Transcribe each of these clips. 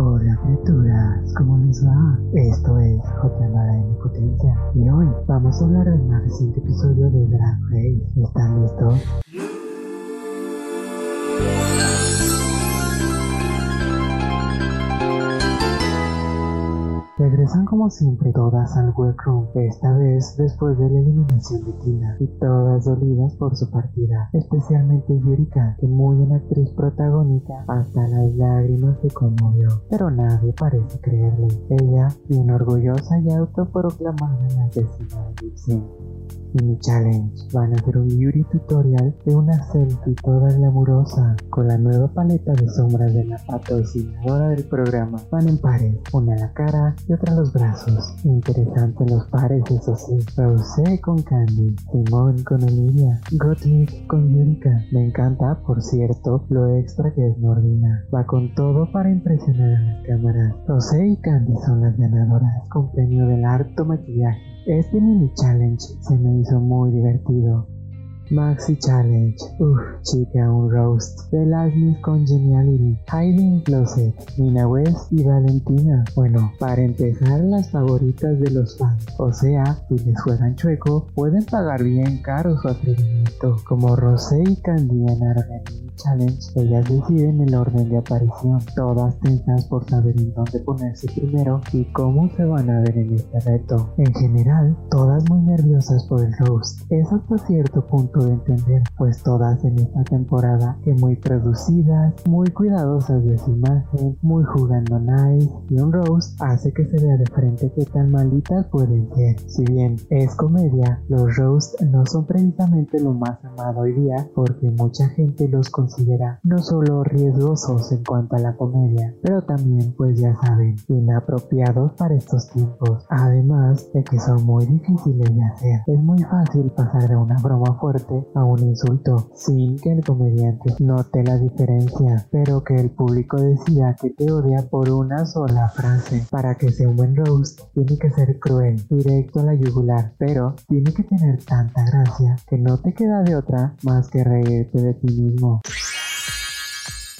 Hola criaturas, ¿cómo les va? Esto es en Potencia y hoy vamos a hablar del más reciente episodio de Drag Race. ¿Están listos? Regresan como siempre todas al workroom, esta vez después de la eliminación de Tina, y todas dolidas por su partida, especialmente Yurika, que muy en actriz protagónica hasta las lágrimas se conmovió, pero nadie parece creerle. Ella, bien orgullosa y autoproclamada la asesina de. Mini Challenge. Van a hacer un beauty tutorial de una selfie toda glamurosa con la nueva paleta de sombras de la patrocinadora del programa. Van en pares, una a la cara y otra a los brazos. Interesante los pares, eso sí. Rosé con Candy, Simón con Olivia, Gottlieb con Yurika. Me encanta, por cierto, lo extra que es Nordina. Va con todo para impresionar a las cámaras. Rosé y Candy son las ganadoras con premio del harto maquillaje. Este mini challenge se me hizo muy divertido. Maxi Challenge, uff, chica, un roast de las Miss Congeniality, Hiding Closet, Nina West y Valentina. Bueno, para empezar, las favoritas de los fans. O sea, si les juegan chueco, pueden pagar bien caro su atrevimiento, como Rosé y Candy en Challenge, ellas deciden el orden de aparición, todas tensas por saber en dónde ponerse primero y cómo se van a ver en este reto. En general, todas muy nerviosas por el roast. Es hasta cierto punto de entender, pues todas en esta temporada que muy producidas, muy cuidadosas de su imagen, muy jugando nice y un roast hace que se vea de frente que tan malitas pueden ser. Si bien es comedia, los roasts no son precisamente lo más amado hoy día porque mucha gente los considera no solo riesgosos en cuanto a la comedia, pero también, pues ya saben, inapropiados para estos tiempos. Además de que son muy difíciles de hacer. Es muy fácil pasar de una broma fuerte a un insulto sin que el comediante note la diferencia, pero que el público decida que te odia por una sola frase. Para que sea un buen roast, tiene que ser cruel, directo a la yugular, pero tiene que tener tanta gracia que no te queda de otra más que reírte de ti mismo.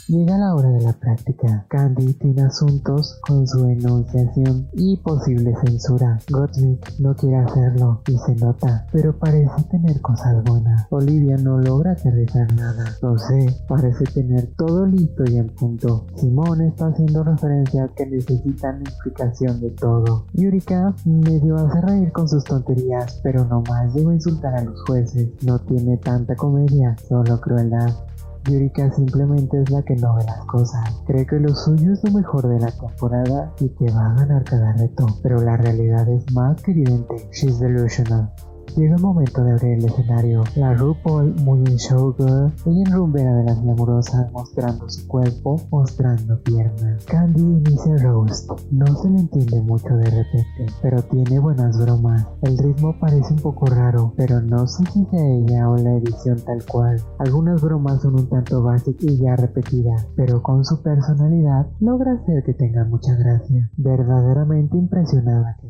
Llega la hora de la práctica. Candy tiene asuntos con su enunciación y posible censura. Gottlieb no quiere hacerlo y se nota, pero parece tener cosas buenas. Olivia no logra aterrizar nada. No sé, parece tener todo listo y en punto. Simón está haciendo referencias que necesitan explicación de todo. Yurika medio hace reír con sus tonterías, pero no más llegó a insultar a los jueces. No tiene tanta comedia, solo crueldad. Yurika simplemente es la que no ve las cosas. Cree que lo suyo es lo mejor de la temporada y que va a ganar cada reto, pero la realidad es más que evidente. She's delusional. Llega el momento de abrir el escenario. La RuPaul muy en showgirl, ella en rumbera de las glamurosas mostrando su cuerpo, mostrando piernas. Candy inicia el roast. No se le entiende mucho de repente, pero tiene buenas bromas. El ritmo parece un poco raro, pero no sé si sea ella o la edición tal cual. Algunas bromas son un tanto básicas y ya repetidas, pero con su personalidad logra hacer que tenga mucha gracia. Verdaderamente impresionada que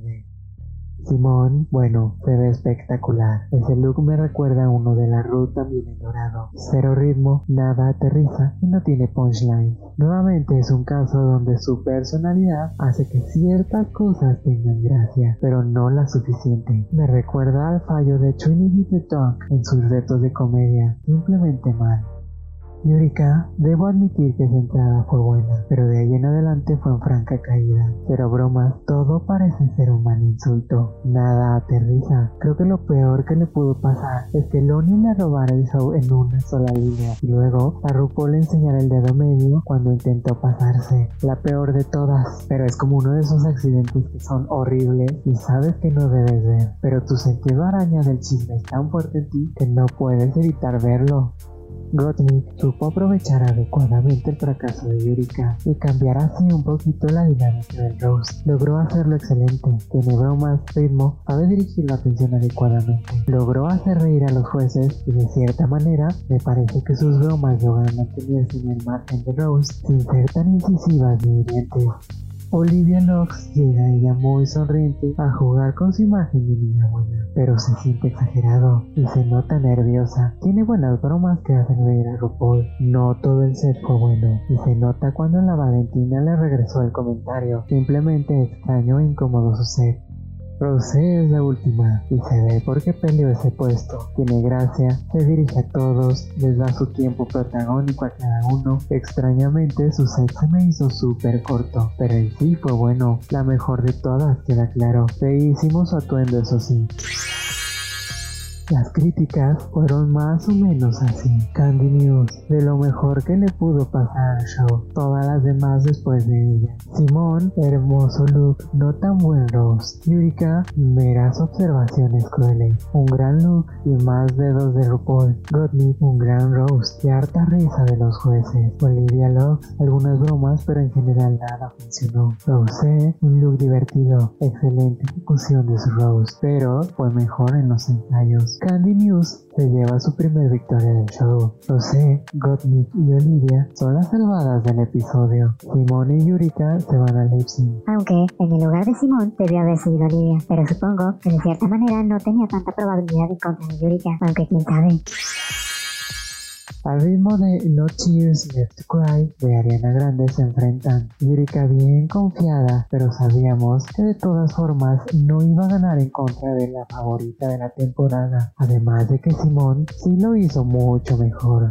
Simón, bueno, se ve espectacular. Ese look me recuerda a uno de la ruta bien en dorado. Cero ritmo, nada aterriza y no tiene punchline. Nuevamente es un caso donde su personalidad hace que ciertas cosas tengan gracia, pero no la suficiente. Me recuerda al fallo de Trinity the Dog en sus retos de comedia, simplemente mal. Yurika, debo admitir que esa entrada fue buena, pero de ahí en adelante fue en franca caída. Pero bromas, todo parece ser un mal insulto. Nada aterriza. Creo que lo peor que le pudo pasar es que Lonnie le robara el show en una sola línea. Y luego a RuPaul le enseñara el dedo medio cuando intentó pasarse. La peor de todas. Pero es como uno de esos accidentes que son horribles y sabes que no debes ver. Pero tu sentido araña del chisme es tan fuerte en ti que no puedes evitar verlo. Gottlieb supo aprovechar adecuadamente el fracaso de Yurika y cambiar así un poquito la dinámica del roast. Logró hacerlo excelente, tiene bromas, ritmo, sabe dirigir la atención adecuadamente. Logró hacer reír a los jueces y de cierta manera me parece que sus bromas logran mantenerse en el margen de roast sin ser tan incisivas ni hirientes. Olivia Lux llega ella muy sonriente a jugar con su imagen de niña buena, pero se siente exagerado y se nota nerviosa. Tiene buenas bromas que hacen reír a RuPaul. No todo el set fue bueno y se nota cuando la Valentina le regresó el comentario. Simplemente extraño e incómodo su set. Rosé es la última y se ve por qué peleó ese puesto. Tiene gracia, se dirige a todos, les da su tiempo protagónico a cada uno. Extrañamente su set se me hizo súper corto, pero en sí fue bueno, la mejor de todas queda claro. Feísimo su atuendo eso sí. Las críticas fueron más o menos así. Candy News, de lo mejor que le pudo pasar al show. Todas las demás después de ella. Simón, hermoso look, no tan buen roast. Yurika, meras observaciones crueles. Un gran look y más dedos de RuPaul. Gottlieb, un gran roast y harta risa de los jueces. Olivia Lux, algunas bromas, pero en general nada funcionó. Rosé, un look divertido. Excelente ejecución de su roast, pero fue mejor en los ensayos. Candy News se lleva su primer victoria del show. Rosé, Gottmik y Olivia son las salvadas del episodio. Simone y Yurika se van a lip Aunque en el lugar de Simón debió haber sido Olivia, pero supongo que de cierta manera no tenía tanta probabilidad en contra de Yurika, aunque quién sabe. Al ritmo de No Tears Left to Cry de Ariana Grande se enfrentan. Yurika bien confiada, pero sabíamos que de todas formas no iba a ganar en contra de la favorita de la temporada. Además de que Simón sí lo hizo mucho mejor.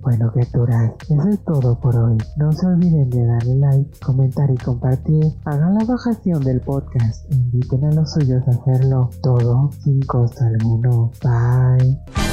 Bueno, criaturas, eso es todo por hoy. No se olviden de darle like, comentar y compartir. Hagan la bajación del podcast inviten a los suyos a hacerlo todo sin costo alguno. Bye.